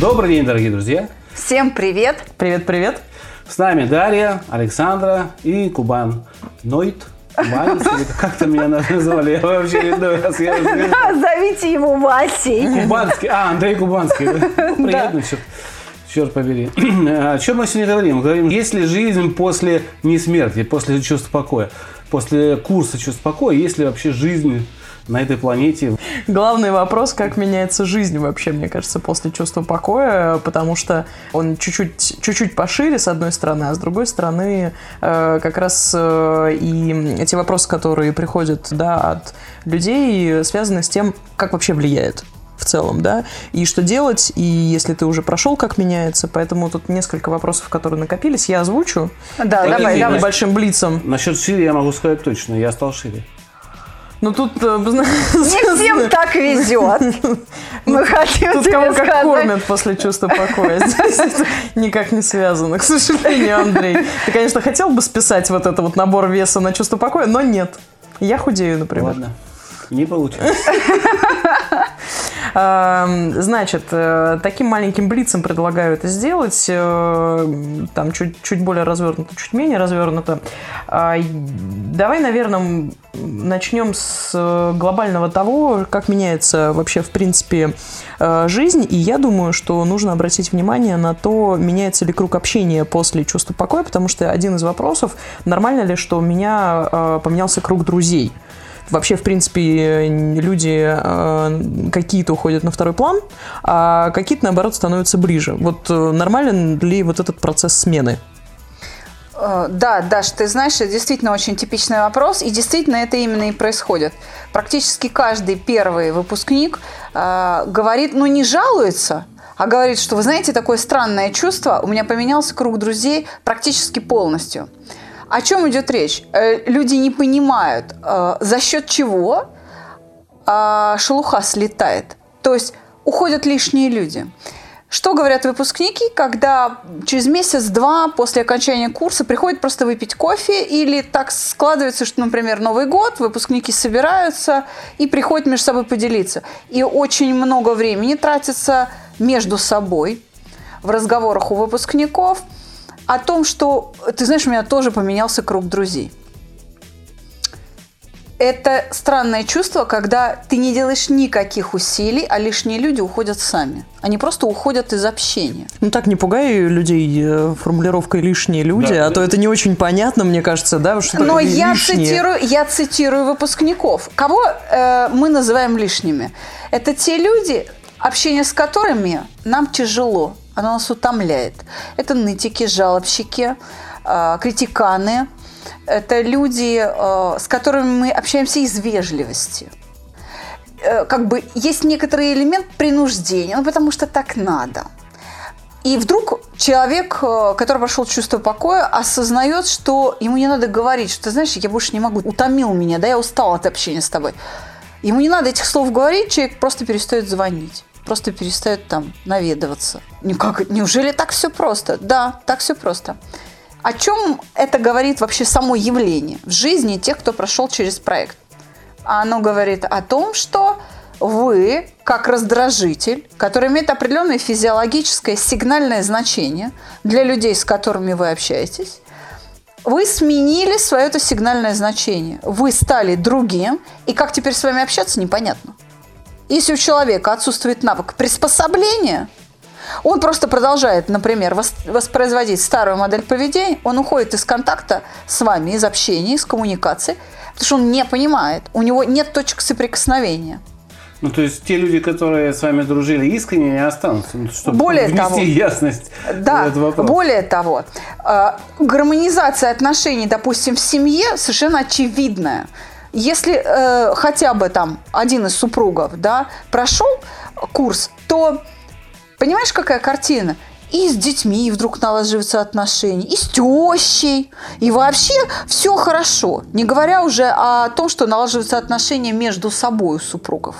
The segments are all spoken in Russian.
Добрый день, дорогие друзья! Всем привет! Привет-привет. С нами Дарья, Александра и Кубан. Нойт. Кубанец, или как там меня назвали? Я вообще не знаю, раз я уже- Зовите его Васей. Кубанский. А, Андрей Кубанский. Ну, Приятно, черт, черт побери. О чем мы сегодня говорим? Мы говорим, есть ли жизнь после несмерти, после чувства покоя? После курса чувства покоя, есть ли вообще жизнь на этой планете? Главный вопрос, как меняется жизнь вообще, мне кажется, после чувства покоя, потому что он чуть-чуть, чуть-чуть пошире, с одной стороны, а с другой стороны, э, как раз э, и эти вопросы, которые приходят да, от людей, связаны с тем, как вообще влияет в целом, да, и что делать, и если ты уже прошел, как меняется, поэтому тут несколько вопросов, которые накопились, я озвучу. Да, Подожди, давай, давай. Большим блицом. Насчет шире я могу сказать точно, я стал шире. Ну тут... э, Не всем так везет. Мы хотим Тут кого как кормят после чувства покоя. Здесь никак не связано, к сожалению, Андрей. Ты, конечно, хотел бы списать вот это вот набор веса на чувство покоя, но нет. Я худею, например. Ладно, не получилось. Эм, Значит, э, таким маленьким блицем предлагаю это сделать. э, Там чуть, чуть более развернуто, чуть менее развернуто. А, Давай, наверное, начнем с э, глобального того, как меняется вообще, в принципе, жизнь. И я думаю, что нужно обратить внимание на то, меняется ли круг общения после чувства покоя, потому что один из вопросов, нормально ли, что у меня поменялся круг друзей. Вообще, в принципе, люди э, какие-то уходят на второй план, а какие-то, наоборот, становятся ближе. Вот э, нормален ли вот этот процесс смены? Э, Да, Даш, ты знаешь, это действительно очень типичный вопрос, и действительно это именно и происходит. Практически каждый первый выпускник э, говорит, ну не жалуется, а говорит, что вы знаете, такое странное чувство, у меня поменялся круг друзей практически полностью. О чем идет речь? Э, Люди не понимают, э, за счет чего а, шелуха слетает. То есть уходят лишние люди. Что говорят выпускники, когда через месяц-два после окончания курса приходят просто выпить кофе или так складывается, что, например, Новый год, выпускники собираются и приходят между собой поделиться. И очень много времени тратится между собой в разговорах у выпускников о том, что, ты знаешь, у меня тоже поменялся круг друзей. Это странное чувство, когда ты не делаешь никаких усилий, а лишние люди уходят сами. Они просто уходят из общения. Ну так не пугай людей э, формулировкой «лишние люди», Да, а то это не очень понятно, мне кажется, да? Что Но я лишние? цитирую, я цитирую выпускников. Кого э, мы называем лишними? Это те люди, общение с которыми нам тяжело, оно нас утомляет. Это нытики, жалобщики, э, критиканы. Это люди, э, с которыми мы общаемся из вежливости. Э, как бы есть некоторый элемент принуждения, ну потому что так надо. И вдруг человек, э, который прошел чувство покоя, осознает, что ему не надо говорить, что, знаешь, я больше не могу, утомил меня, да, я устал от общения с тобой. Ему не надо этих слов говорить, человек просто перестает звонить, просто перестает там наведываться. Ну как, неужели так все просто? Да, так все просто. О чем это говорит вообще само явление в жизни тех, кто прошел через проект? Оно говорит о том, что вы, как раздражитель, который имеет определенное физиологическое сигнальное значение для людей, с которыми вы общаетесь, вы сменили свое это сигнальное значение. Вы стали другим, и как теперь с вами общаться, непонятно. Если у человека отсутствует навык приспособления, он просто продолжает, например, вос- воспроизводить старую модель поведения, он уходит из контакта с вами, из общения, из коммуникации, потому что он не понимает, у него нет точек соприкосновения. Ну, то есть те люди, которые с вами дружили искренне, не останутся. Ну, чтобы Более внести того- ясность Да, в этот вопрос. более того, э, гармонизация отношений, допустим, в семье совершенно очевидная. Если э, хотя бы там один из супругов да, прошел курс, то понимаешь, какая картина? и с детьми вдруг налаживаются отношения, и с тещей, и вообще все хорошо. Не говоря уже о том, что налаживаются отношения между собой у супругов.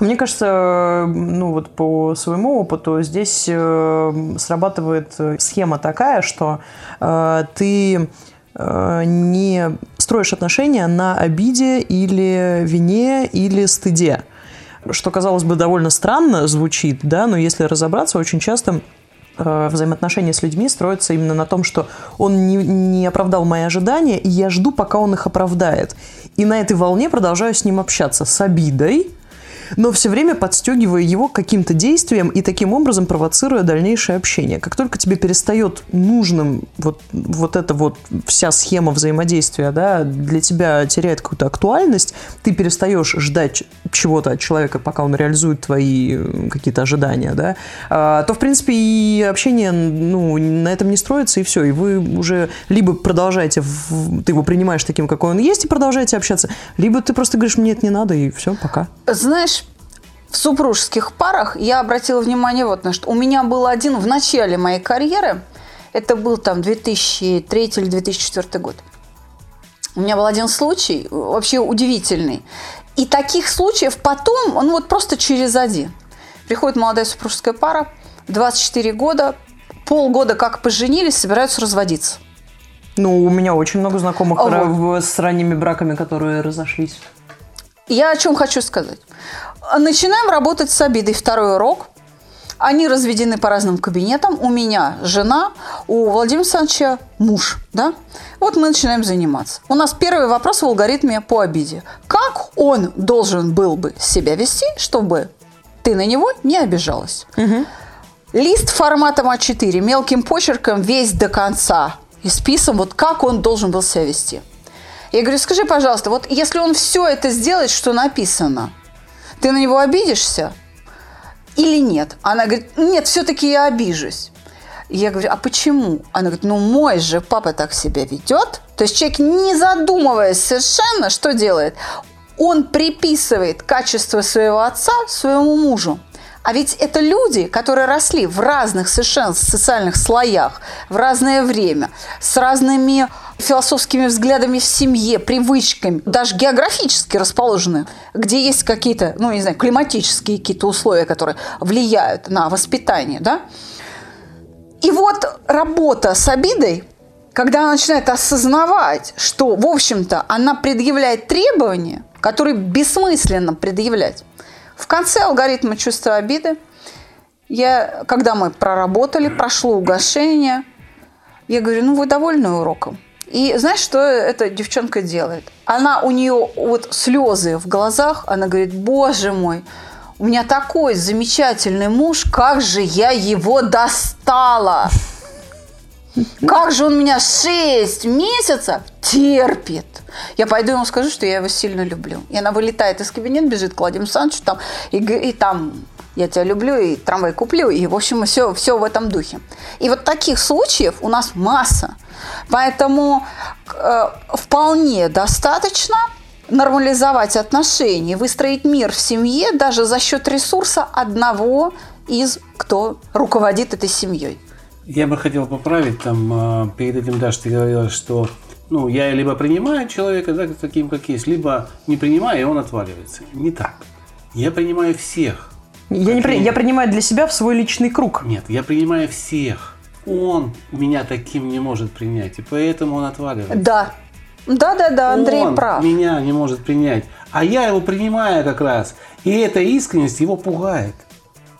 Мне кажется, ну вот по своему опыту здесь э, срабатывает схема такая, что э, ты э, не строишь отношения на обиде или вине или стыде. Что, казалось бы, довольно странно звучит, да, но если разобраться, очень часто э, взаимоотношения с людьми строятся именно на том, что он не, не оправдал мои ожидания, и я жду, пока он их оправдает. И на этой волне продолжаю с ним общаться с обидой, но все время подстегивая его каким-то действием и таким образом провоцируя дальнейшее общение. Как только тебе перестает нужным вот, вот эта вот вся схема взаимодействия, да, для тебя теряет какую-то актуальность, ты перестаешь ждать чего-то от человека, пока он реализует твои э, какие-то ожидания, да, а, то, в принципе, и общение, ну, на этом не строится, и все, и вы уже либо продолжаете, в, ты его принимаешь таким, какой он есть, и продолжаете общаться, либо ты просто говоришь, мне это не надо, и все, пока. Знаешь, в супружеских парах я обратила внимание вот на что. У меня был один в начале моей карьеры, это был там 2003 или 2004 год. У меня был один случай, вообще удивительный. И таких случаев потом, он вот просто через один. Приходит молодая супружеская пара, 24 года, полгода как поженились, собираются разводиться. Ну, у меня очень много знакомых вот. с ранними браками, которые разошлись. Я о чем хочу сказать. Начинаем работать с обидой. Второй урок. Они разведены по разным кабинетам. У меня жена, у Владимира Александровича муж. Да? Вот мы начинаем заниматься. У нас первый вопрос в алгоритме по обиде. Как он должен был бы себя вести, чтобы ты на него не обижалась? Угу. Лист форматом А4, мелким почерком, весь до конца. И списом, вот как он должен был себя вести. Я говорю, скажи, пожалуйста, вот если он все это сделает, что написано – ты на него обидишься или нет? Она говорит, нет, все-таки я обижусь. Я говорю, а почему? Она говорит, ну мой же папа так себя ведет. То есть человек, не задумываясь совершенно, что делает? Он приписывает качество своего отца своему мужу. А ведь это люди, которые росли в разных совершенно социальных слоях, в разное время, с разными философскими взглядами в семье, привычками, даже географически расположены, где есть какие-то, ну, не знаю, климатические какие-то условия, которые влияют на воспитание, да. И вот работа с обидой, когда она начинает осознавать, что, в общем-то, она предъявляет требования, которые бессмысленно предъявлять, в конце алгоритма чувства обиды, я, когда мы проработали, прошло угошение, я говорю, ну вы довольны уроком? И знаешь, что эта девчонка делает? Она, у нее вот слезы в глазах, она говорит, боже мой, у меня такой замечательный муж, как же я его достала! Как же он меня 6 месяцев терпит. Я пойду ему скажу, что я его сильно люблю. И она вылетает из кабинета, бежит к Владимиру Александровичу там, и, и там я тебя люблю, и трамвай куплю, и, в общем, все, все в этом духе. И вот таких случаев у нас масса. Поэтому э, вполне достаточно нормализовать отношения, выстроить мир в семье даже за счет ресурса одного из, кто руководит этой семьей. Я бы хотел поправить, там, э, перед этим, Даша, ты говорила, что ну, я либо принимаю человека да, таким, как есть, либо не принимаю, и он отваливается. Не так. Я принимаю всех. Я, не при... я принимаю для себя в свой личный круг. Нет, я принимаю всех. Он меня таким не может принять, и поэтому он отваливается. Да. Да, да, да, Андрей он прав. меня не может принять. А я его принимаю как раз. И эта искренность его пугает.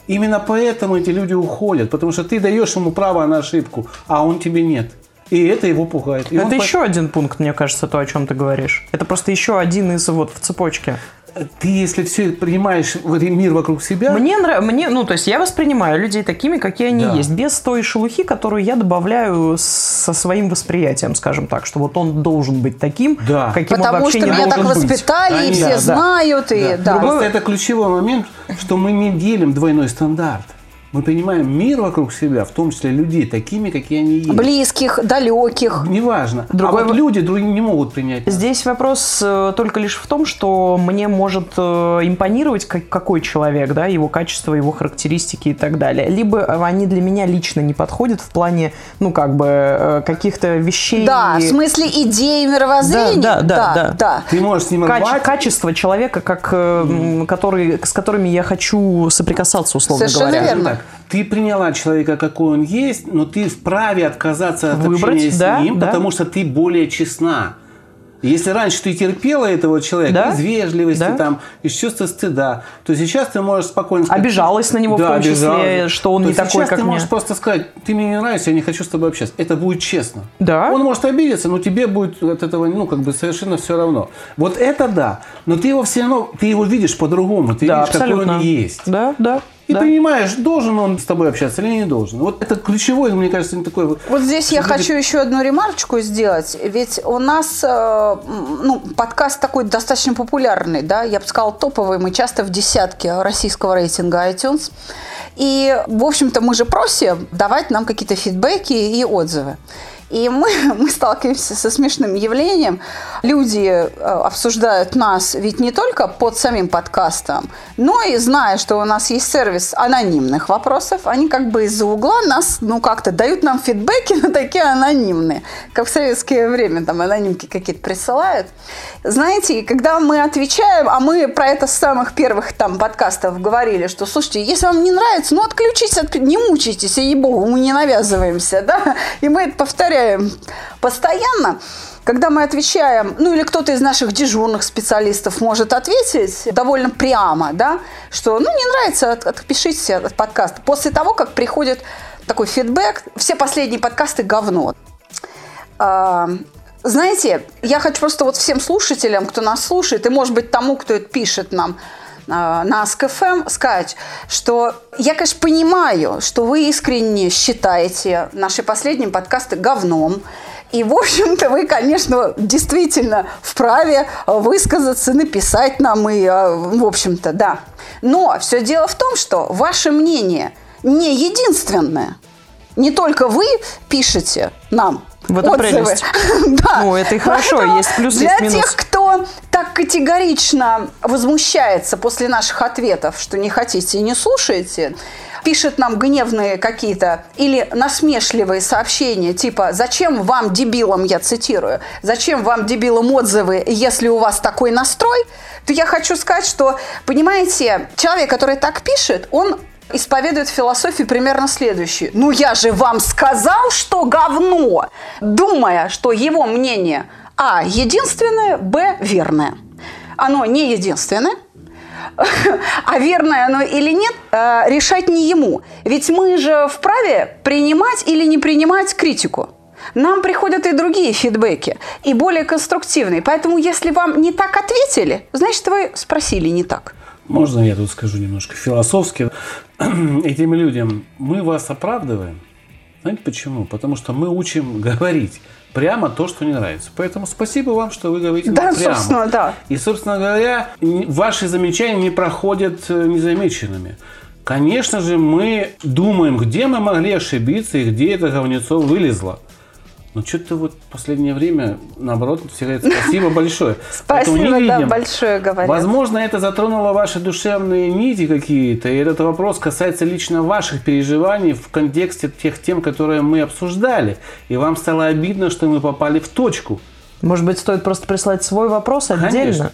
Именно поэтому эти люди уходят, потому что ты даешь ему право на ошибку, а он тебе нет. И это его пугает. И это еще по... один пункт, мне кажется, то, о чем ты говоришь. Это просто еще один из вот в цепочке ты, если все принимаешь мир вокруг себя... Мне нравится, мне, ну, то есть я воспринимаю людей такими, какие они да. есть, без той шелухи, которую я добавляю со своим восприятием, скажем так, что вот он должен быть таким, да. каким Потому он вообще что не меня должен так воспитали, быть. и все да, знают. Да. И, да. Да. Просто это ключевой момент, что мы не делим двойной стандарт. Мы принимаем мир вокруг себя, в том числе людей, такими, какие они есть. Близких, далеких. Неважно. Другой а вот во- люди не могут принять. нас. Здесь вопрос э, только лишь в том, что мне может э, импонировать как- какой человек, да, его качество, его характеристики и так далее. Либо они для меня лично не подходят в плане, ну, как бы, э, каких-то вещей. Да, в смысле идеи мировоззрения. Да, да, да, да. Ты можешь с ним Каче- рвать, качество человека, как, м, который, с которыми я хочу соприкасаться, условно Совершенно говоря. верно. Ты приняла человека, какой он есть, но ты вправе отказаться от Выбрать, общения с да, ним, да. потому что ты более честна. Если раньше ты терпела этого человека Да, из вежливости, да. там, из чувства стыда, то сейчас ты можешь спокойно сказать... Обижалась на него в том числе, что он То не такой, сейчас как ты мне. можешь просто сказать, ты мне не нравишься, я не хочу с тобой общаться. Это будет честно. Да. Он может обидеться, но тебе будет от этого, ну, как бы совершенно все равно. Вот это да. Но ты его все равно, ты его видишь по-другому. Ты Да, видишь, какой абсолютно. он есть. Да, да. И да. понимаешь, должен он с тобой общаться или не должен. Вот это ключевой, мне кажется, не такой... Вот здесь я хочу еще одну ремарочку сделать. Ведь у нас э, ну, подкаст такой достаточно популярный, да, я бы сказала, топовый. Мы часто в десятке российского рейтинга iTunes. И, в общем-то, мы же просим давать нам какие-то фидбэки и отзывы. И мы, мы сталкиваемся со смешным явлением. Люди э, обсуждают нас ведь не только под самим подкастом, но и зная, что у нас есть сервис анонимных вопросов, они как бы из-за угла нас, ну, как-то дают нам фидбэки, но такие анонимные. Как в советское время там анонимки какие-то присылают. Знаете, и когда мы отвечаем, а мы про это с самых первых там подкастов говорили, что, слушайте, если вам не нравится, ну, отключитесь, отк- не мучайтесь, ей-богу, мы не навязываемся, да, и мы это повторяем постоянно. Когда мы отвечаем, ну или кто-то из наших дежурных специалистов может ответить довольно прямо, да, что ну не нравится, от- отпишитесь от подкаста. После того, как приходит такой фидбэк, все последние подкасты говно. А, Знаете, я хочу просто вот всем слушателям, кто нас слушает, и, может быть, тому, кто это пишет нам на АСКФМ, сказать, что я, конечно, понимаю, что вы искренне считаете наши последние подкасты говном, и, в общем-то, вы, конечно, действительно вправе высказаться, написать нам и, а, в общем-то, да. Но все дело в том, что ваше мнение не единственное. Не только вы пишете нам В этом отзывы. прелесть. Да. Ну, это и хорошо, Поэтому есть плюс, Для есть минус. тех, кто так категорично возмущается после наших ответов, что не хотите и не слушаете, пишет нам гневные какие-то или насмешливые сообщения, типа «Зачем вам, дебилам, я цитирую, зачем вам, дебилам, отзывы, если у вас такой настрой?» то я хочу сказать, что, понимаете, человек, который так пишет, он исповедует философию примерно следующую. Ну, я же вам сказал, что говно, думая, что его мнение А единственное, Б верное. Оно не единственное, а верное оно или нет, э, решать не ему. Ведь мы же вправе принимать или не принимать критику. Нам приходят и другие фидбэки, и более конструктивные. Поэтому, если вам не так ответили, значит, вы спросили не так. Можно я тут скажу немножко философски? Этим людям мы вас оправдываем. Знаете почему? Потому что мы учим говорить прямо то, что не нравится. Поэтому спасибо вам, что вы говорите Да, прямо. собственно, да. И, собственно говоря, ваши замечания не проходят э, незамеченными. Конечно же, мы думаем, где мы могли ошибиться и где это говнецо вылезло. Но что-то вот в последнее время, наоборот, все говорят спасибо большое. Поэтому не Спасибо, да, видим. большое говорят. Возможно, это затронуло ваши душевные нити какие-то, и этот вопрос касается лично ваших переживаний в контексте тех тем, которые мы обсуждали. И вам стало обидно, что мы попали в точку. Может быть, стоит просто прислать свой вопрос отдельно? Конечно,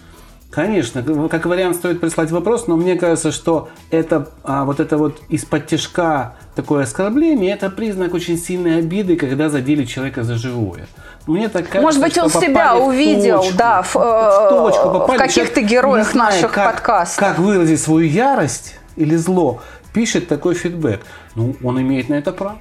как вариант стоит прислать вопрос, но мне кажется, что это а, вот это вот из-под тяжка такое оскорбление, это признак очень сильной обиды, когда задели человека за живое. Мне так кажется, Может быть, он себя в увидел, точку. да, в, э, в, точку в попали. каких-то Человек, героях не зная, наших как, подкастов. Как выразить свою ярость или зло, пишет такой фидбэк. Ну, он имеет на это право.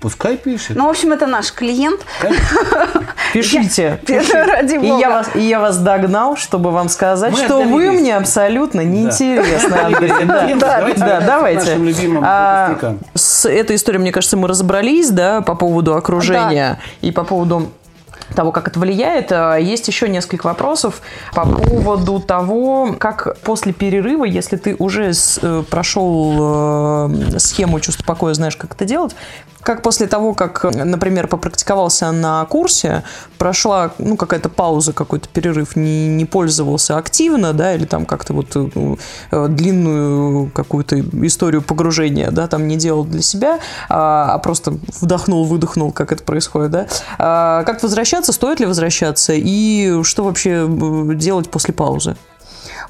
Пускай пишет. Ну, в общем, это наш клиент. Конечно. Пишите. Я- ради И бога. я, вас, и я вас догнал, чтобы вам сказать, Мы что вы мне абсолютно неинтересны, Да. Андрей. Да. Давайте Да, да, А, с этой историей, мне кажется, мы разобрались, да, по поводу окружения и по поводу того, как это влияет, э, есть еще несколько вопросов по поводу того, как после перерыва, если ты уже э, прошел э, схему чувства покоя, знаешь, как это делать, как после того, как, например, попрактиковался на курсе, прошла ну, какая-то пауза, какой-то перерыв, не, не пользовался активно, да, или там как-то вот длинную какую-то историю погружения, да, там не делал для себя, а, а просто вдохнул, выдохнул, как это происходит, да. А, как возвращаться, стоит ли возвращаться и что вообще делать после паузы?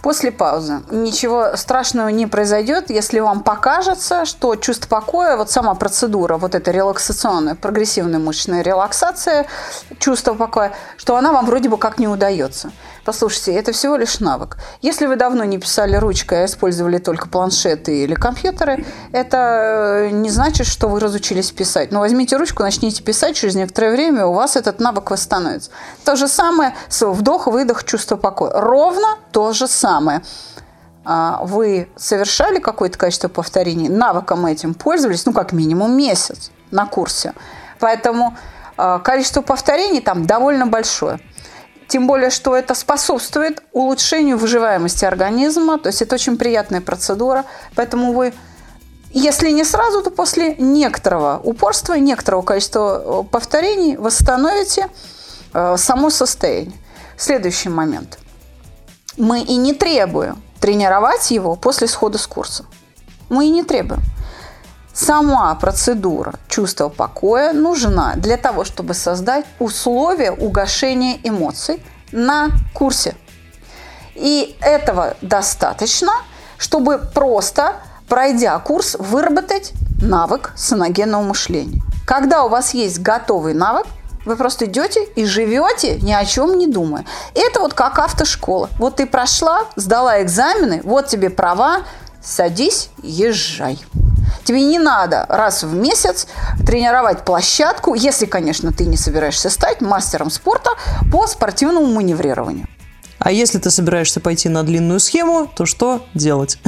После паузы. Ничего страшного не произойдет, если вам покажется, что чувство покоя, вот сама процедура, вот эта релаксационная, прогрессивная мышечная релаксация, чувство покоя, что она вам вроде бы как не удается. Послушайте, это всего лишь навык. Если вы давно не писали ручкой, а использовали только планшеты или компьютеры, это э, не значит, что вы разучились писать. Но возьмите ручку, начните писать, через некоторое время у вас этот навык восстановится. То же самое с вдох, выдох, чувство покоя. Ровно то же самое а, вы совершали какое-то количество повторений, навыком этим пользовались, ну, как минимум месяц на курсе. Поэтому а, количество повторений там довольно большое. Тем более, что это способствует улучшению выживаемости организма. То есть это очень приятная процедура. Поэтому вы, если не сразу, то после некоторого упорства, некоторого количества э, повторений восстановите э, само состояние. Следующий момент. Мы и не требуем тренировать его после схода с курса. Мы и не требуем сама процедура чувства покоя нужна для того, чтобы создать условия угошения эмоций на курсе. И этого достаточно, чтобы просто, пройдя курс, выработать навык саногенного мышления. Когда у вас есть готовый навык, вы просто идете и живете, ни о чем не думая. Это вот как автошкола. Вот ты прошла, сдала экзамены, вот тебе права, садись, езжай. Тебе не надо раз в месяц тренировать площадку, если, конечно, ты не собираешься стать мастером спорта по спортивному маневрированию. А если ты собираешься пойти на длинную схему, то что делать?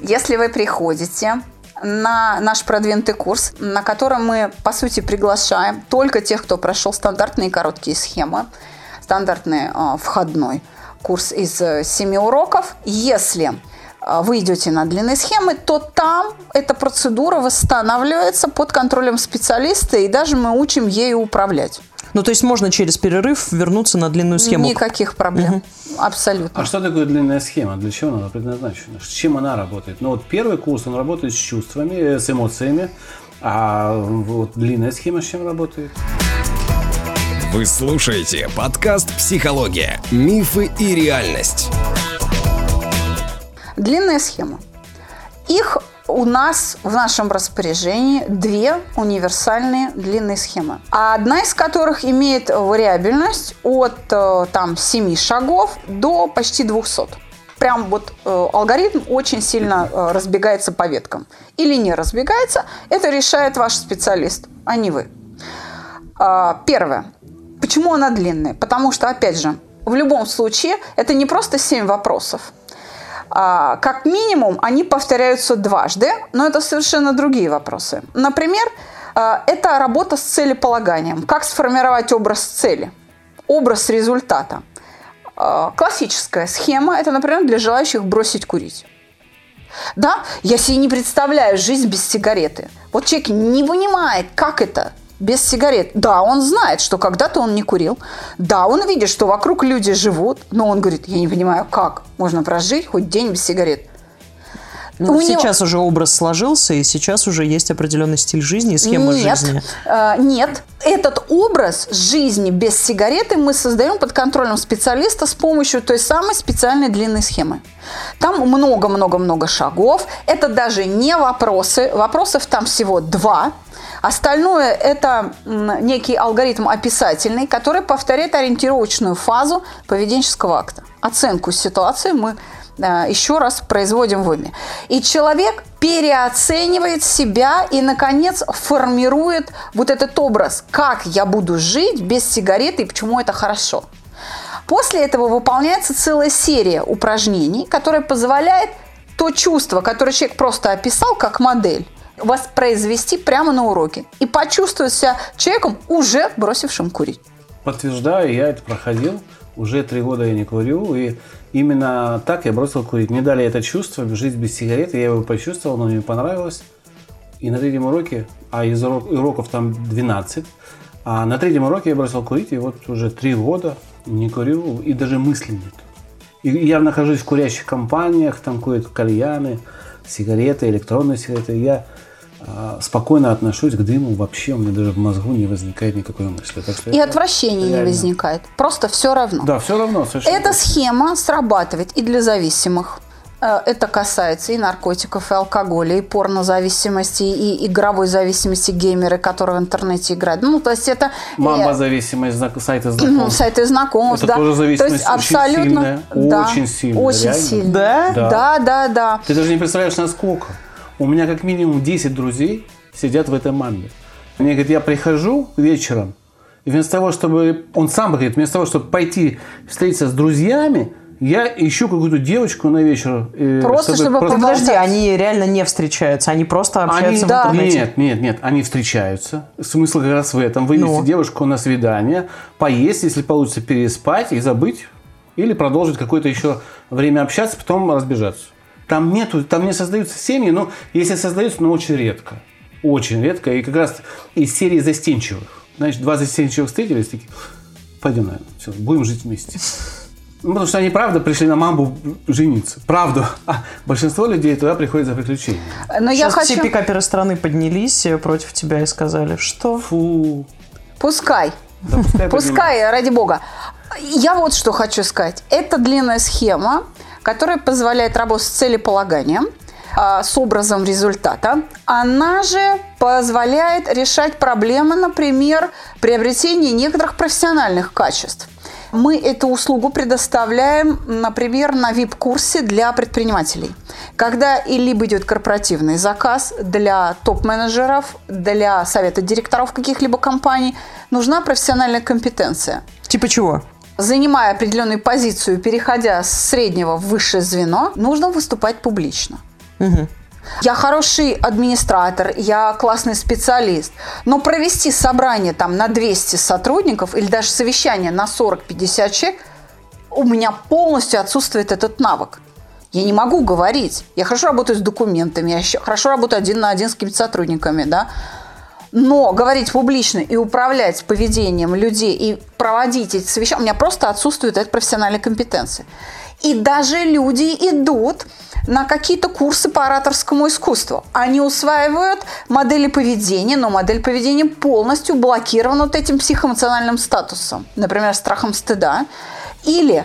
Если вы приходите на наш продвинутый курс, на котором мы, по сути, приглашаем только тех, кто прошел стандартные короткие схемы, стандартный э, входной курс из э, семи уроков. Если вы идете на длинные схемы, то там эта процедура восстанавливается под контролем специалиста, и даже мы учим ею управлять. Ну, то есть можно через перерыв вернуться на длинную схему? Никаких проблем. Угу. Абсолютно. А что такое длинная схема? Для чего она предназначена? С чем она работает? Ну, вот первый курс, он работает с чувствами, с эмоциями. А вот длинная схема с чем работает? Вы слушаете подкаст «Психология. Мифы и реальность». Длинная схема. Их у нас в нашем распоряжении две универсальные длинные схемы. Одна из которых имеет вариабельность от э, там, 7 шагов до почти 200 прям вот э, алгоритм очень сильно э, разбегается по веткам. Или не разбегается, это решает ваш специалист, а не вы. Э, первое. Почему она длинная? Потому что, опять же, в любом случае это не просто 7 вопросов. А, как минимум, они повторяются дважды, но это совершенно другие вопросы. Например, а, это работа с целеполаганием. Как сформировать образ цели, образ результата. А, классическая схема – это, например, для желающих бросить курить. Да, я себе не представляю жизнь без сигареты. Вот человек не понимает, как это без сигарет. Да, он знает, что когда-то он не курил. Да, он видит, что вокруг люди живут, но он говорит, я не понимаю, как можно прожить хоть день без сигарет. Ну, сейчас него... уже образ сложился, и сейчас уже есть определенный стиль жизни и схема нет, жизни. Э, нет, этот образ жизни без сигареты мы создаем под контролем специалиста с помощью той самой специальной длинной схемы. Там много-много-много шагов. Это даже не вопросы. Вопросов там всего два. Остальное – это некий алгоритм описательный, который повторяет ориентировочную фазу поведенческого акта. Оценку ситуации мы э, еще раз производим в уме. И человек переоценивает себя и, наконец, формирует вот этот образ, как я буду жить без сигареты и почему это хорошо. После этого выполняется целая серия упражнений, которая позволяет то чувство, которое человек просто описал как модель, воспроизвести прямо на уроке и почувствовать себя человеком, уже бросившим курить. Подтверждаю, я это проходил. Уже три года я не курю, и именно так я бросил курить. Мне дали это чувство, жить без сигареты, я его почувствовал, но мне понравилось. И на третьем уроке, а из урок- уроков там 12, а на третьем уроке я бросил курить, и вот уже три года не курю, и даже мысли нет. И я нахожусь в курящих компаниях, там курят кальяны, сигареты, электронные сигареты. Я спокойно отношусь к дыму, вообще у меня даже в мозгу не возникает никакой мысли. Так что И отвращения не реально. возникает. Просто все равно. Да, все равно. совершенно Эта точно. схема срабатывает и для зависимых. Э, Это касается и наркотиков, и алкоголя, и порнозависимости, и игровой зависимости геймеры, которые в интернете играют. Ну, то есть это э, Мамба-зависимость, знак- сайты знакомств. сайты знакомств, Это да. тоже зависимость то есть очень абсолютно, сильная, да, очень сильная, очень реально. сильная. Да? Да. Да, да, да. Ты даже не представляешь, насколько. У меня как минимум 10 друзей сидят в этой мамбе. Мне говорит, я прихожу вечером, и вместо того, чтобы... Он сам говорит, вместо того, чтобы пойти встретиться с друзьями, я ищу какую-то девочку на вечер. э, Просто чтобы поболтать. подожди, они реально не встречаются, они просто Они, общаются да. в интернете. Нет, нет, нет, они встречаются. Смысл как раз в этом. Вывести Ну. девушку на свидание, поесть, если получится, переспать и забыть. Или продолжить какое-то еще время общаться, потом разбежаться. Там нету, там не создаются семьи, но если создаются, но очень редко. Очень редко. И как раз из серии застенчивых. Знаешь, два застенчивых встретились, такие, пойдем, наверное, все, будем жить вместе. Ну, потому что они, правда, пришли на мамбу жениться. Правда. А большинство людей туда приходят за приключениями. Но я Сейчас хочу... все пикаперы страны поднялись э, против тебя и сказали, что? Фу. Пускай. Да пускай Пускай, ради бога. Я вот что хочу сказать. Это длинная схема, которая позволяет работать с целеполаганием, а, с образом результата. Она же позволяет решать проблемы, например, приобретения некоторых профессиональных качеств. Мы эту услугу предоставляем, например, на VIP-курсе для предпринимателей. Когда и либо идет корпоративный заказ для топ-менеджеров, для совета директоров каких-либо компаний, нужна профессиональная компетенция. Типа чего? Занимая определенную позицию, переходя с среднего в высшее звено, нужно выступать публично. Я хороший администратор, я классный специалист, но провести собрание там на 200 сотрудников или даже совещание на 40-50 человек, у меня полностью отсутствует этот навык. Я не могу говорить. Я хорошо работаю с документами, я хорошо работаю один на один с какими-то сотрудниками, да. Но говорить публично и управлять поведением людей и проводить эти совещания, у меня просто отсутствует эта профессиональная компетенция. И даже люди идут на какие-то курсы по ораторскому искусству. Они усваивают модели поведения, но модель поведения полностью блокирована вот этим психоэмоциональным статусом, например, страхом стыда. Или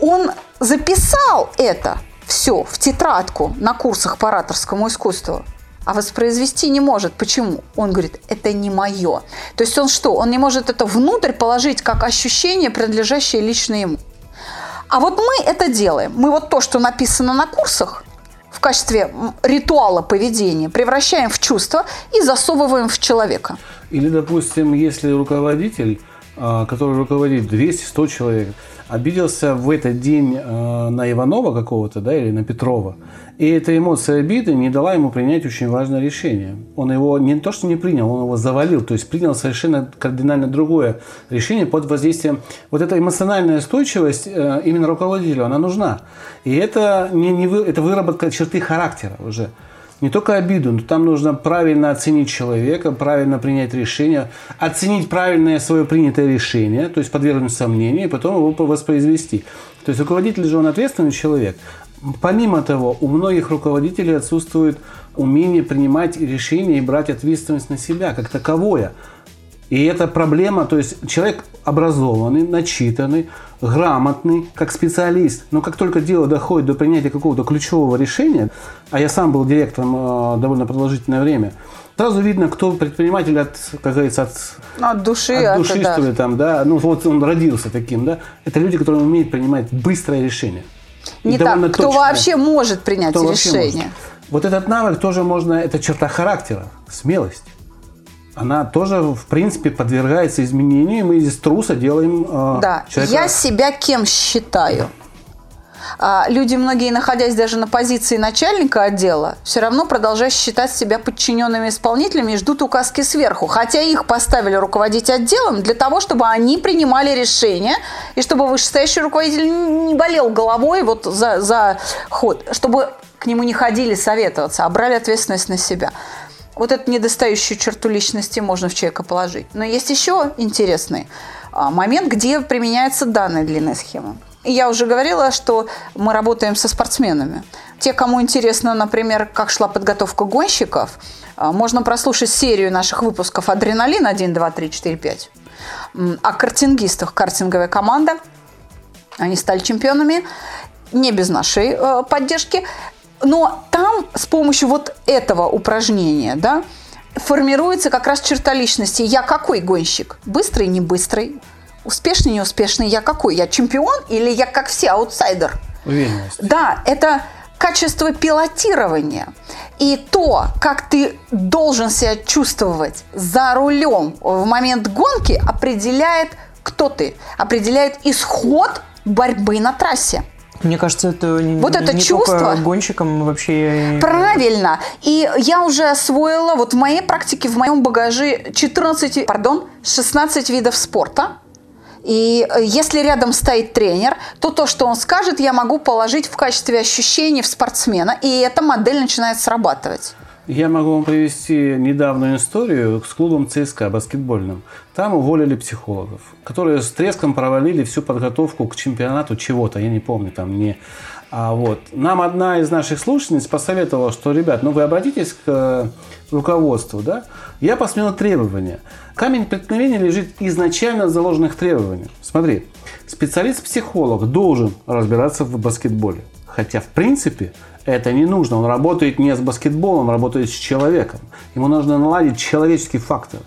он записал это все в тетрадку на курсах по ораторскому искусству, а воспроизвести не может. Почему? Он говорит, это не мое. То есть он что? Он не может это внутрь положить как ощущение, принадлежащее лично ему. А вот мы это делаем. Мы вот то, что написано на курсах, в качестве ритуала поведения превращаем в чувство и засовываем в человека. Или, допустим, если руководитель, а, который руководит 200-100 человек, обиделся в этот день а, на Иванова какого-то, да, или на Петрова, и эта эмоция обиды не дала ему принять очень важное решение. Он его не то, что не принял, он его завалил, то есть принял совершенно кардинально другое решение под воздействием. Вот эта эмоциональная устойчивость э, именно руководителю, она нужна. И это, не, не вы- это выработка черты характера уже не только обиду, но там нужно правильно оценить человека, правильно принять решение, оценить правильное свое принятое решение, то есть подвергнуть сомнению, и потом его воспроизвести. То есть руководитель же он ответственный человек. Помимо того, у многих руководителей отсутствует умение принимать решения и брать ответственность на себя как таковое. И это проблема, то есть человек образованный, начитанный, грамотный, как специалист, но как только дело доходит до принятия какого-то ключевого решения, а я сам был директором э, довольно продолжительное время, сразу видно, кто предприниматель от, как говорится, от, От души, от души, что ли, там, да, ну вот он родился таким, да, это люди, которые умеют принимать быстрое решение. Не так. Кто вообще может принять Кто решение? может. Вот этот навык тоже можно, это черта характера, смелость. Она тоже, в принципе, подвергается изменению, и мы из труса делаем э, Да. человека... Я себя кем считаю? а, люди, многие, находясь даже на позиции начальника отдела, все равно продолжают считать себя подчиненными исполнителями и ждут указки сверху. Хотя их поставили руководить отделом для того, чтобы они принимали решения, и чтобы вышестоящий руководитель не болел головой вот за, за ход, чтобы к нему не ходили советоваться, а брали ответственность на себя. Вот эту недостающую черту личности можно в человека положить. Но есть еще интересный а, момент, где применяется данная длинная схема. Я уже говорила, что мы работаем со спортсменами. Те, кому интересно, например, как шла подготовка гонщиков, а, можно прослушать серию наших выпусков «Адреналин» 1, 2, 3, 4, 5. О картингистах. Картинговая команда. Они стали чемпионами. Не без нашей э, поддержки. Но там с помощью вот этого упражнения, да, формируется как раз черта личности. Я какой гонщик? Быстрый, не быстрый? Успешный, неуспешный? Я какой? Я чемпион или я как все аутсайдер? Уверенность. Да, это качество пилотирования. И то, как ты должен себя чувствовать за рулем в момент гонки, определяет, кто ты, определяет исход борьбы на трассе. Мне кажется, это не, вот это не чувство, только гонщикам вообще. Правильно. И я уже освоила вот в моей практике, в моем багаже 14, пардон, 16 видов спорта. И если рядом стоит тренер, то то, что он скажет, я могу положить в качестве ощущений в спортсмена, и эта модель начинает срабатывать. Я могу вам привести недавнюю историю с клубом ЦСКА баскетбольным. Там уволили психологов, которые с треском провалили всю подготовку к чемпионату чего-то, я не помню, там не... А вот нам одна из наших слушательниц посоветовала, что, ребят, ну вы обратитесь к э, руководству, да? Я посмотрел требования. Камень преткновения лежит изначально в заложенных требованиях. Смотри, специалист-психолог должен разбираться в баскетболе. Хотя, в принципе, это не нужно. Он работает не с баскетболом, он работает с человеком. Ему нужно наладить человеческий фактор.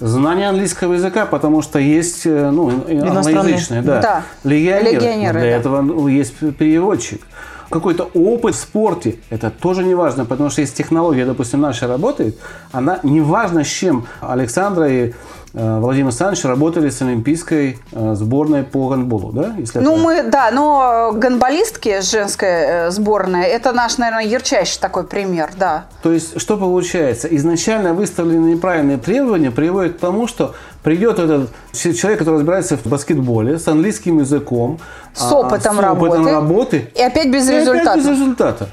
Знание английского языка, потому что есть э, ну, англоязычные, да. да. Легионеры. Легионеры Для да. этого ну, есть переводчик. Какой-то опыт в спорте, это тоже не важно, потому что если технология, допустим, наша работает, она не важно с чем. Александра и Владимир Александрович работали с олимпийской э, сборной по гандболу, да? Если ну, это... мы, да, но гандболистки, женская э, сборная, это наш, наверное, ярчайший такой пример, да. То есть, что получается? Изначально выставленные неправильные требования приводят к тому, что придет этот человек, который разбирается в баскетболе, с английским языком, с опытом, а, с опытом работы, работы, и опять без и результата. Опять без результата.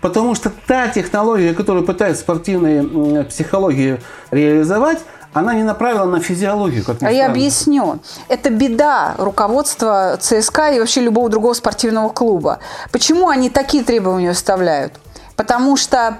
Потому что та технология, которую пытается спортивная психология реализовать, она не направила на физиологию, как ни А я объясню. Это беда руководства ЦСКА и вообще любого другого спортивного клуба. Почему они такие требования выставляют? Потому что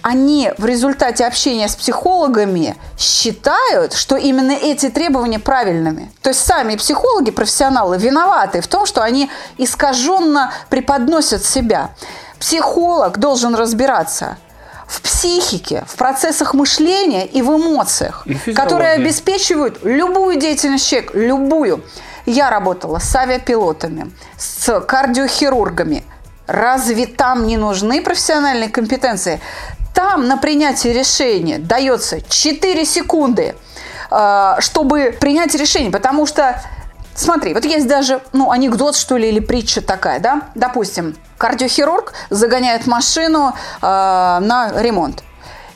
они в результате общения с психологами считают, что именно эти требования правильными. То есть сами психологи, профессионалы, виноваты в том, что они искаженно преподносят себя. Психолог должен разбираться – в психике, в процессах мышления и в эмоциях, и которые обеспечивают любую деятельность человека, любую. Я работала с авиапилотами, с кардиохирургами. Разве там не нужны профессиональные компетенции? Там на принятие решения дается 4 секунды, э, чтобы принять решение, потому что Смотри, вот есть даже, ну, анекдот, что ли, или притча такая, да? Допустим, кардиохирург загоняет машину э, на ремонт.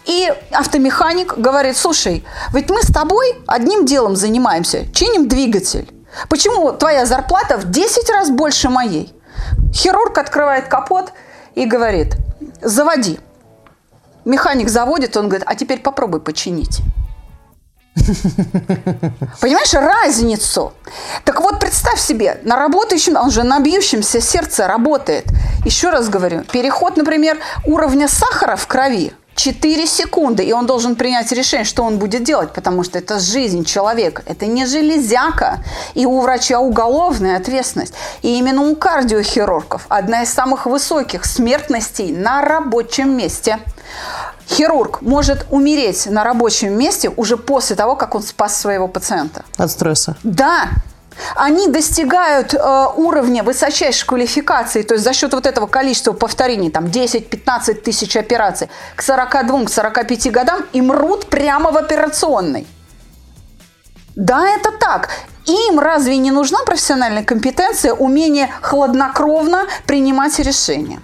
И автомеханик говорит, слушай, ведь мы с тобой одним делом занимаемся, чиним двигатель. Почему твоя зарплата в 10 раз больше моей? Хирург открывает капот и говорит, заводи. Механик заводит, он говорит, а теперь попробуй починить. Понимаешь разницу? Так вот, представь себе, на работающем, он же на бьющемся сердце работает. Еще раз говорю, переход, например, уровня сахара в крови 4 секунды, и он должен принять решение, что он будет делать, потому что это жизнь человека, это не железяка. И у врача уголовная ответственность. И именно у кардиохирургов одна из самых высоких смертностей на рабочем месте. Хирург может умереть на рабочем месте уже после того, как он спас своего пациента. От стресса. Да, они достигают э, уровня высочайшей квалификации, то есть за счет вот этого количества повторений, там 10-15 тысяч операций, к 42-45 годам и мрут прямо в операционной. Да, это так. Им разве не нужна профессиональная компетенция, умение хладнокровно принимать решения?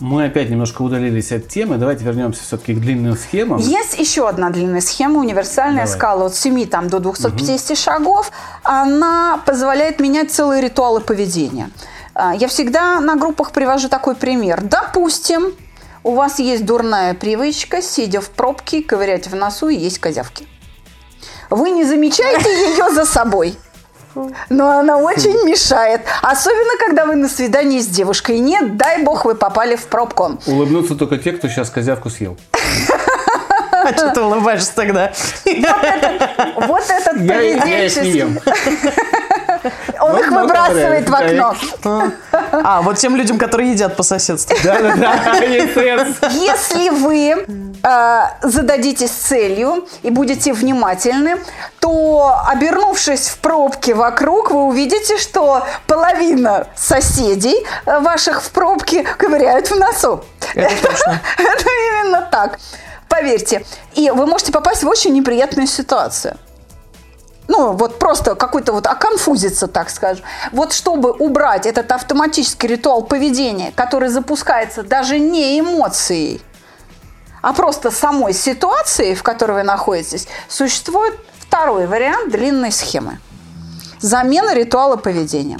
Мы опять немножко удалились от темы. Давайте вернемся все-таки к длинным схемам. Есть еще одна длинная схема, универсальная Давай. скала от 7 там, до 250 шагов. Она позволяет менять целые ритуалы поведения. А, Я всегда на группах привожу такой пример. Допустим, у вас есть дурная привычка, сидя в пробке, ковырять в носу и есть козявки. Вы не замечаете ее за собой. Но она очень мешает. Особенно, когда вы на свидании с девушкой. Нет, дай бог, вы попали в пробку. Улыбнутся только те, кто сейчас козявку съел. А что ты улыбаешься тогда? Вот этот поведенческий... Он их выбрасывает в окно. А, вот тем людям, которые едят по соседству. Если вы э, зададитесь целью и будете внимательны, то, обернувшись в пробке вокруг, вы увидите, что половина соседей э, ваших в пробке ковыряют в носу. Это точно. Это именно так. Поверьте. И вы можете попасть в очень неприятную ситуацию. Ну, вот просто какой-то вот оконфузиться, так скажем. Вот чтобы убрать этот автоматический ритуал поведения, который запускается даже не эмоцией, а просто самой ситуацией, в которой вы находитесь, существует второй вариант длинной схемы. Замена ритуала поведения.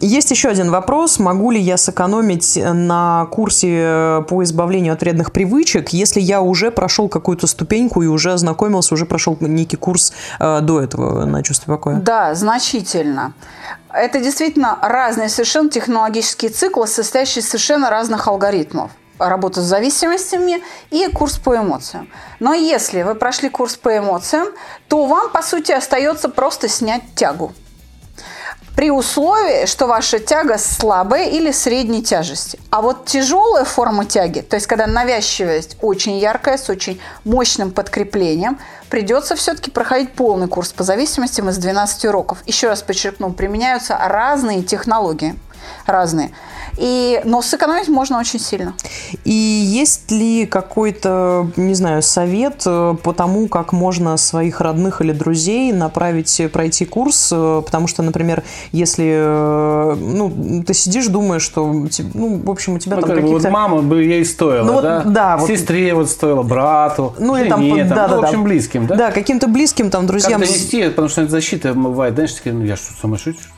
Есть еще один вопрос. Могу ли я сэкономить на курсе по избавлению от вредных привычек, если я уже прошел какую-то ступеньку и уже ознакомился, уже прошел некий курс э, до этого на чувство покоя? Да, значительно. Это действительно разные совершенно технологические циклы, состоящие из совершенно разных алгоритмов работа с зависимостями и курс по эмоциям. Но если вы прошли курс по эмоциям, то вам, по сути, остается просто снять тягу. При условии, что ваша тяга слабая или средней тяжести. А вот тяжелая форма тяги, то есть когда навязчивость очень яркая, с очень мощным подкреплением, придется все-таки проходить полный курс по зависимостям из 12 уроков. Еще раз подчеркну, применяются разные технологии. Разные. И, но сэкономить можно очень сильно. И есть ли какой-то, не знаю, совет э, по тому, как можно своих родных или друзей направить э, пройти курс? Э, Потому что, например, если ну, ты сидишь, думаешь, что, ну, в общем, у тебя Ну, там как бы вот мама бы ей стоила, Ну вот, да? да, вот- Сестре вот стоило, брату, Ну, или там, жене, да, там, да, ну, в да. общем, близким, да? Да, каким-то близким там друзьям. Как донести, потому что защита бывает, знаешь, такие, ну я что, сумасшедший?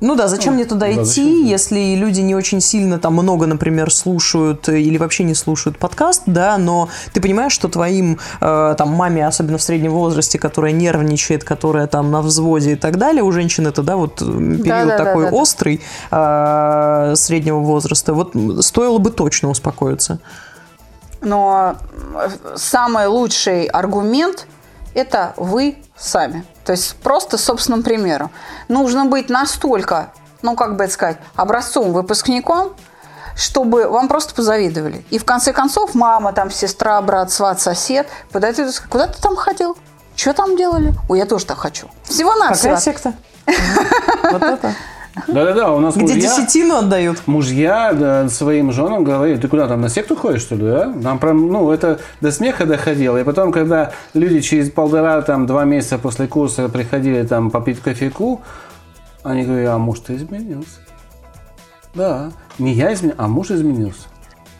Ну да, зачем мне туда да, идти, зачем? если люди не очень сильно там много, например, слушают э, или вообще не слушают подкаст, да, но ты понимаешь, что твоим э, там маме, особенно в среднем возрасте, которая нервничает, которая там на взводе и так далее, у женщин это, да, вот э, период Да-да-да-да-да. такой острый э, среднего возраста, вот стоило бы точно успокоиться. Но э, самый лучший аргумент – это вы сами. То есть просто собственным примером. Нужно быть настолько, ну как бы это сказать, образцовым выпускником, чтобы вам просто позавидовали. И в конце концов мама, там сестра, брат, сват, сосед подойдут и скажут, куда ты там ходил? Что там делали? Ой, я тоже так хочу. Всего-навсего. Какая секта? Вот это. Да-да-да, у нас Где мужья, десятину отдают. мужья да, своим женам говорили, ты куда там, на секту ходишь, что ли, да? Там прям, ну, это до смеха доходило. И потом, когда люди через полтора, там, два месяца после курса приходили там попить кофейку, они говорят, а муж-то изменился. Да, не я изменился, а муж изменился.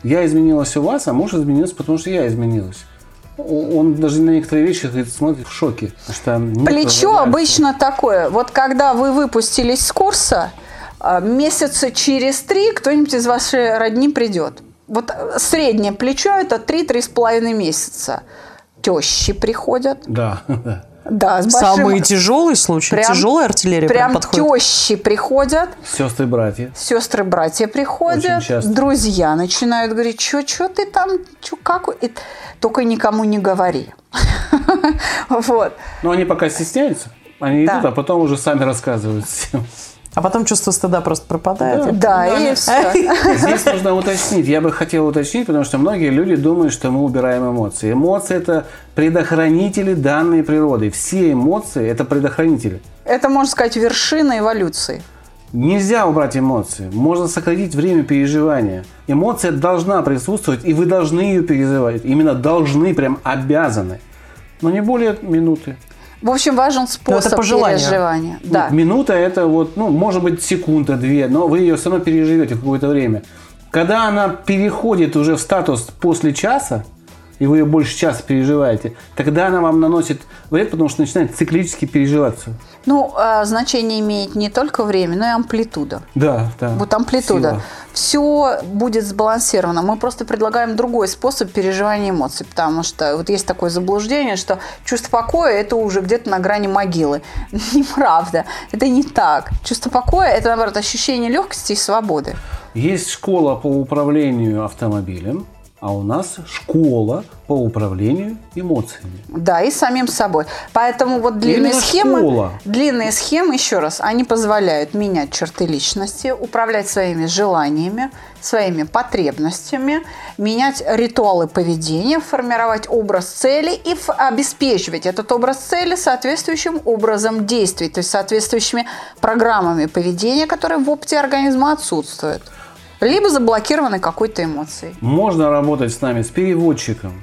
Я изменилась у вас, а муж изменился, потому что я изменилась. Он даже на некоторые вещи говорит, смотрит в шоке. что нет Плечо обычно такое. Вот когда вы выпустились с курса, а, месяца через три кто-нибудь из вашей родни придет. Вот э, среднее плечо – это 3-3,5 месяца. Тещи приходят. Да, да. Да, с большим... Самый тяжелый случай, Прям- тяжелая артиллерия прям, Прям подходит. тещи приходят, Сестры, братья. сестры, братья приходят, Очень часто. друзья начинают говорить, что что ты там, чё, как? И только никому не говори. Вот. Но они пока стесняются. Они Да. идут, а потом уже сами рассказывают всем. А потом чувство стыда просто пропадает. Да, и все. Здесь нужно уточнить. Я бы хотел уточнить, потому что многие люди думают, что мы убираем эмоции. Эмоции – это предохранители данной природы. Все эмоции – это предохранители. Это, можно сказать, вершина эволюции. Нельзя убрать эмоции. Можно сократить время переживания. Эмоция должна присутствовать, и вы должны ее переживать. Именно должны, прям обязаны. Но не более минуты. В общем, важен способ по желанию. переживания. Да. Минута это вот, ну, может быть, секунда, две, но вы ее все равно переживете какое-то время. Когда она переходит уже в статус после часа, и вы ее больше часа переживаете, тогда она вам наносит вред, потому что начинает циклически переживаться. Ну, а, значение имеет не только время, но и амплитуда. Да, да. Вот амплитуда. Сила. Все будет сбалансировано. Мы просто предлагаем другой способ переживания эмоций, потому что вот есть такое заблуждение, что чувство покоя – это уже где-то на грани могилы. Неправда. Это не так. Чувство покоя – это, наоборот, ощущение легкости и свободы. Есть школа по управлению автомобилем, а у нас школа по управлению эмоциями. Да, и самим собой. Поэтому вот длинные Именно схемы, школа. длинные схемы, еще раз, они позволяют менять черты личности, управлять своими желаниями, своими потребностями, менять ритуалы поведения, формировать образ цели и обеспечивать этот образ цели соответствующим образом действий, то есть соответствующими программами поведения, которые в опыте организма отсутствуют. Либо заблокированы какой-то эмоцией. Можно работать с нами, с переводчиком.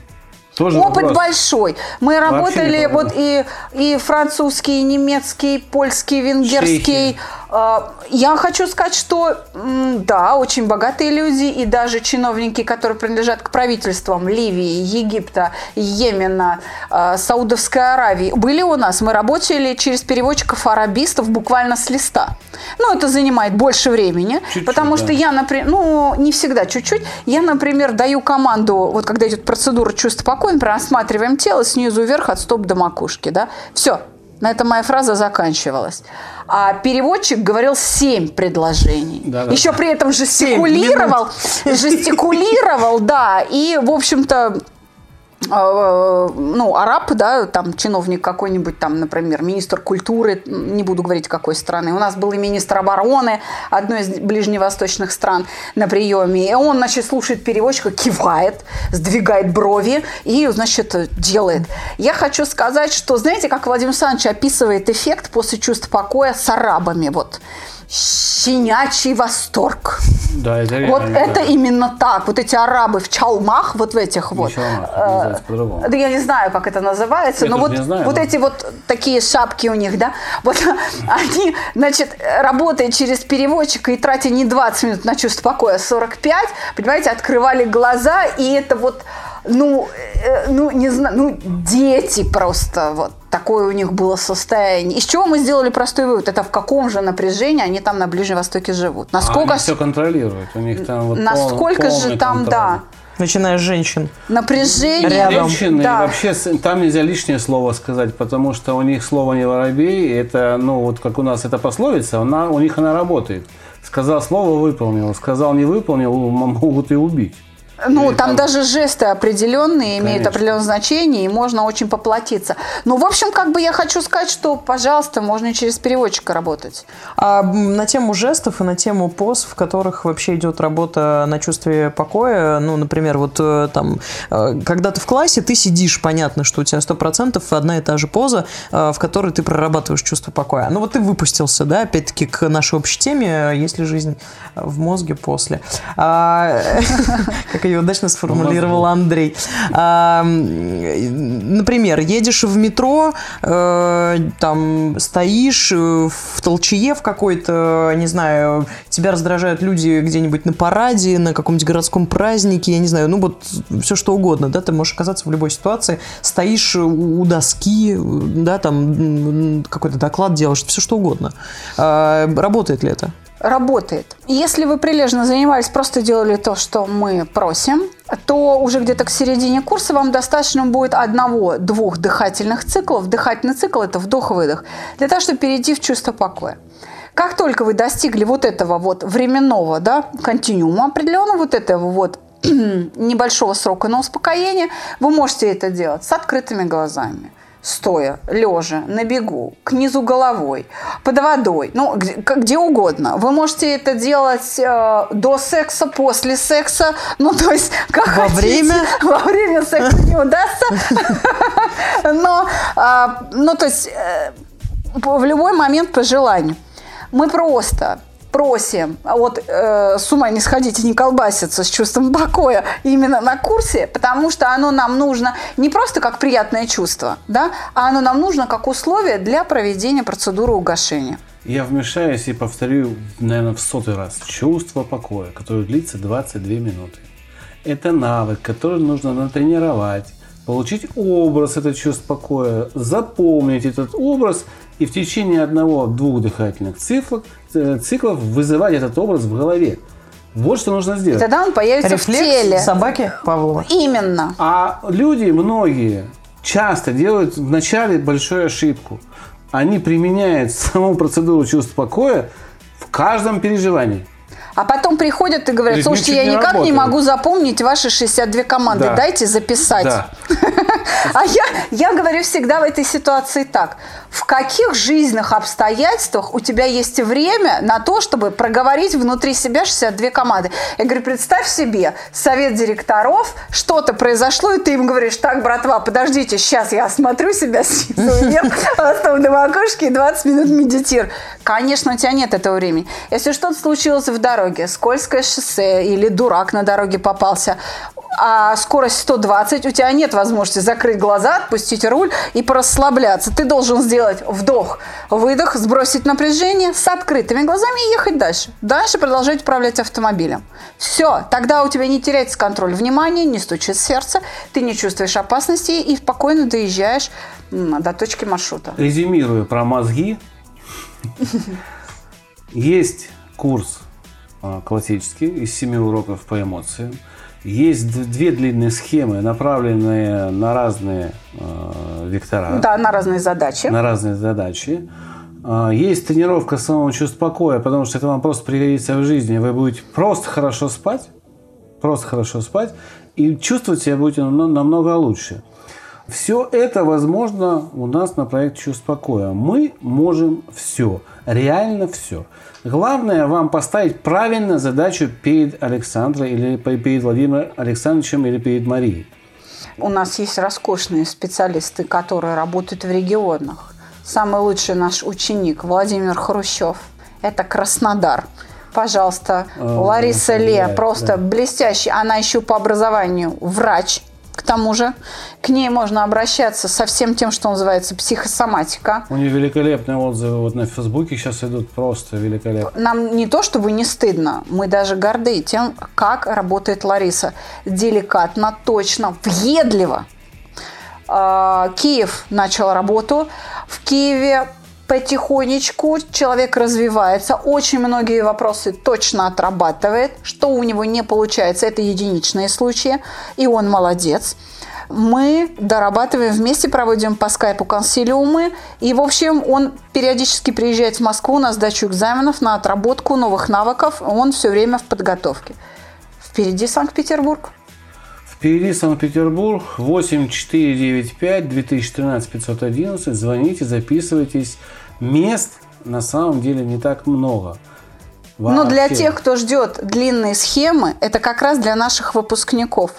Тоже Опыт вопрос. большой. Мы работали вот и, и французский, и немецкий, польский, венгерский. Чехия. А, Я хочу сказать, что да, очень богатые люди и даже чиновники, которые принадлежат к правительствам Ливии, Египта, Йемена, а, Саудовской Аравии, были у нас. Мы работали через переводчиков арабистов буквально с листа. Ну, это занимает больше времени, Чуть-чуть, потому да. что я, например, ну, не всегда чуть-чуть. Я, например, даю команду, вот когда идет процедура чувств покоя, например, осматриваем тело снизу вверх от стоп до макушки, да, все. На этом моя фраза заканчивалась. А переводчик говорил семь предложений. Да-да. Еще при этом жестикулировал, жестикулировал, да, и, в общем-то, ну, араб, да, там чиновник какой-нибудь, там, например, министр культуры, не буду говорить какой страны. У нас был и министр обороны одной из ближневосточных стран на приеме. И он, значит, слушает переводчика, кивает, сдвигает брови и, значит, делает. Я хочу сказать, что, знаете, как Владимир Александрович описывает эффект после чувств покоя с арабами, вот. Щенячий восторг. Да, это Вот реально, это да. именно так. Вот эти арабы в чалмах, вот в этих вот. чалмах, э, по-другому. Да я не знаю, как это называется, Я но вот, знаю, вот но- эти вот такие шапки у них, да, вот они, значит, работая через переводчика и тратя не 20 минут на чувство покоя, а 45, понимаете, открывали глаза, и это вот, ну, э, ну, не знаю, ну, дети просто, вот такое у них было состояние. Из чего мы сделали простой вывод? Это в каком же напряжении они там на Ближнем Востоке живут? Насколько, Они все контролируют. У них там вот пол- насколько же полный там, контроль. да, Начиная с женщин. напряжение. Рядом. Женщины, Да. вообще там нельзя лишнее слово сказать, потому что у них слово не воробей, это, ну, вот как у нас эта пословица, она, у них она работает. Сказал слово, выполнил. Сказал, не выполнил, могут и убить. Ну, Или там даже жесты определенные имеют Конечно. определенное значение, и можно очень поплатиться. Ну, в общем, как бы я хочу сказать, что, пожалуйста, можно и через переводчика работать. А на тему жестов и на тему поз, в которых вообще идет работа на чувстве покоя, ну, например, вот э, там, э, когда ты в классе, ты сидишь, понятно, что у тебя 100% одна и та же поза, э, в которой ты прорабатываешь чувство покоя. Ну, вот ты выпустился, да, опять-таки, к нашей общей теме, есть ли жизнь в мозге после. А, Как ее удачно сформулировал Андрей. А, Например, едешь в метро, э, там стоишь э, в толчее в какой-то, не знаю, тебя раздражают люди где-нибудь на параде, на каком-нибудь городском празднике, я не знаю, ну вот все что угодно, да, ты можешь оказаться в любой ситуации, стоишь у доски, да, там какой-то доклад делаешь, все что угодно. А, Работает ли это? Работает. Если вы прилежно занимались, просто делали то, что мы просим, то уже где-то к середине курса вам достаточно будет одного-двух дыхательных циклов. Дыхательный цикл – это вдох-выдох. Для того, чтобы перейти в чувство покоя. Как только вы достигли вот этого вот временного да, континуума определенного, вот этого вот небольшого срока на успокоение, вы можете это делать с открытыми глазами стоя, лежа, на бегу, к низу головой, под водой, ну, где, где угодно. Вы можете это делать э, до секса, после секса, ну, то есть, как Во хотите. время? Во время секса не удастся. Но, а, ну, то есть, э, в любой момент по желанию. Мы просто просим, вот э, с ума не сходите, не колбаситься с чувством покоя именно на курсе, потому что оно нам нужно не просто как приятное чувство, да, а оно нам нужно как условие для проведения процедуры угошения. Я вмешаюсь и повторю, наверное, в сотый раз. Чувство покоя, которое длится 22 минуты. Это навык, который нужно натренировать, получить образ этого чувства покоя, запомнить этот образ и в течение одного-двух дыхательных циклов, э, циклов вызывать этот образ в голове. Вот что нужно И сделать. тогда он появится Рефлекс в теле. собаки Павлова. Именно. А люди, многие, часто делают вначале большую ошибку. Они применяют саму процедуру чувства покоя в каждом переживании. А потом приходят и говорят, слушайте, я не никак не работает. могу запомнить ваши 62 команды, Да. дайте записать. Да. А я, я говорю всегда в этой ситуации так. В каких жизненных обстоятельствах у тебя есть время на то, чтобы проговорить внутри себя 62 команды? Я говорю, представь себе, совет директоров, что-то произошло, и ты им говоришь, так, братва, подождите, сейчас я осмотрю себя снизу вверх, остав на окошке и 20 минут медитирую. Конечно, у тебя нет этого времени. Если что-то случилось в дороге, скользкое шоссе или дурак на дороге попался, а скорость 120, у тебя нет возможности закрыть глаза, отпустить руль и порасслабляться. Ты должен сделать вдох, выдох, сбросить напряжение с открытыми глазами и ехать дальше. Дальше продолжать управлять автомобилем. Все, тогда у тебя не теряется контроль внимания, не стучит сердце, ты не чувствуешь опасности и спокойно доезжаешь до точки маршрута. Резюмируя про мозги, есть курс а, классический из семи уроков по эмоциям. Есть две длинные схемы, направленные на разные э, вектора, Да, на разные задачи. на разные задачи. А, Есть тренировка самого чувства покоя, потому что это вам просто пригодится в жизни. Вы будете просто хорошо спать, просто хорошо спать, и чувствовать себя будете намно- намного лучше. Все это возможно у нас на проекте «Чувство покоя». Мы можем все, реально все. Главное вам поставить правильно задачу перед Александрой или перед Владимиром Александровичем или перед Марией. У нас есть роскошные специалисты, которые работают в регионах. Самый лучший наш ученик Владимир Хрущев. Это Краснодар. Пожалуйста, О, Лариса Ле просто да. блестящая. Она еще по образованию врач. К тому же к ней можно обращаться со всем тем, что называется психосоматика. У нее великолепные отзывы вот на Фейсбуке сейчас идут просто великолепно. Нам не то чтобы не стыдно, мы даже горды тем, как работает Лариса. Деликатно, точно, въедливо. А, Киев начал работу. В Киеве потихонечку человек развивается, очень многие вопросы точно отрабатывает. Что у него не получается, это единичные случаи, и он молодец. Мы дорабатываем вместе, проводим по скайпу консилиумы. И, в общем, он периодически приезжает в Москву на сдачу экзаменов, на отработку новых навыков. Он все время в подготовке. Впереди Санкт-Петербург. Впереди Санкт-Петербург 8495 2013 511. Звоните, записывайтесь. Мест на самом деле не так много. Но для Вообще. тех, кто ждет длинные схемы, это как раз для наших выпускников.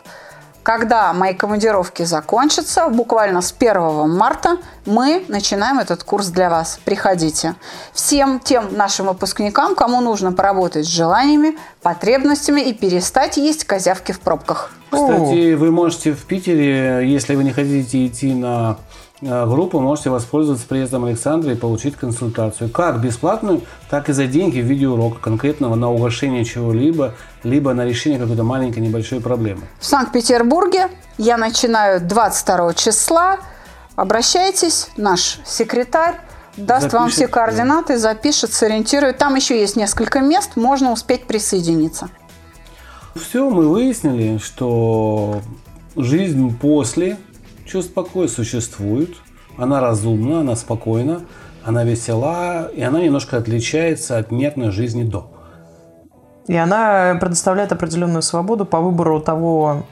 Когда мои командировки закончатся, буквально с 1 марта, мы начинаем этот курс для вас. Приходите. Всем тем нашим выпускникам, кому нужно поработать с желаниями, потребностями и перестать есть козявки в пробках. Кстати, вы можете в Питере, если вы не хотите идти на э, группу, можете воспользоваться приездом Александра и получить консультацию. Как бесплатную, так и за деньги в виде урока конкретного на угошение чего-либо, либо на решение какой-то маленькой небольшой проблемы. В Санкт-Петербурге я начинаю 22 числа. Обращайтесь, наш секретарь даст вам все Запишет, да. координаты, запишет, сориентирует. Там еще есть несколько мест, можно успеть присоединиться. Все, мы выяснили, что жизнь после чувств покоя существует. Она разумна, она спокойна, она весела, и она немножко отличается от нервной жизни до. И она предоставляет определенную свободу по выбору того,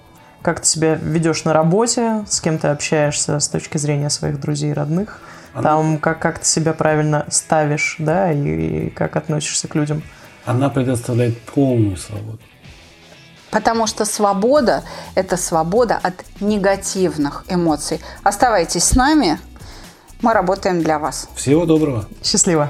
как ты себя ведешь на работе, с кем ты общаешься с точки зрения своих друзей и родных, там, как, как ты себя правильно ставишь, да, и, и как относишься к людям. Она предоставляет полную свободу. Потому что свобода – это свобода от негативных эмоций. Оставайтесь с нами, мы работаем для вас. Всего доброго. Счастливо!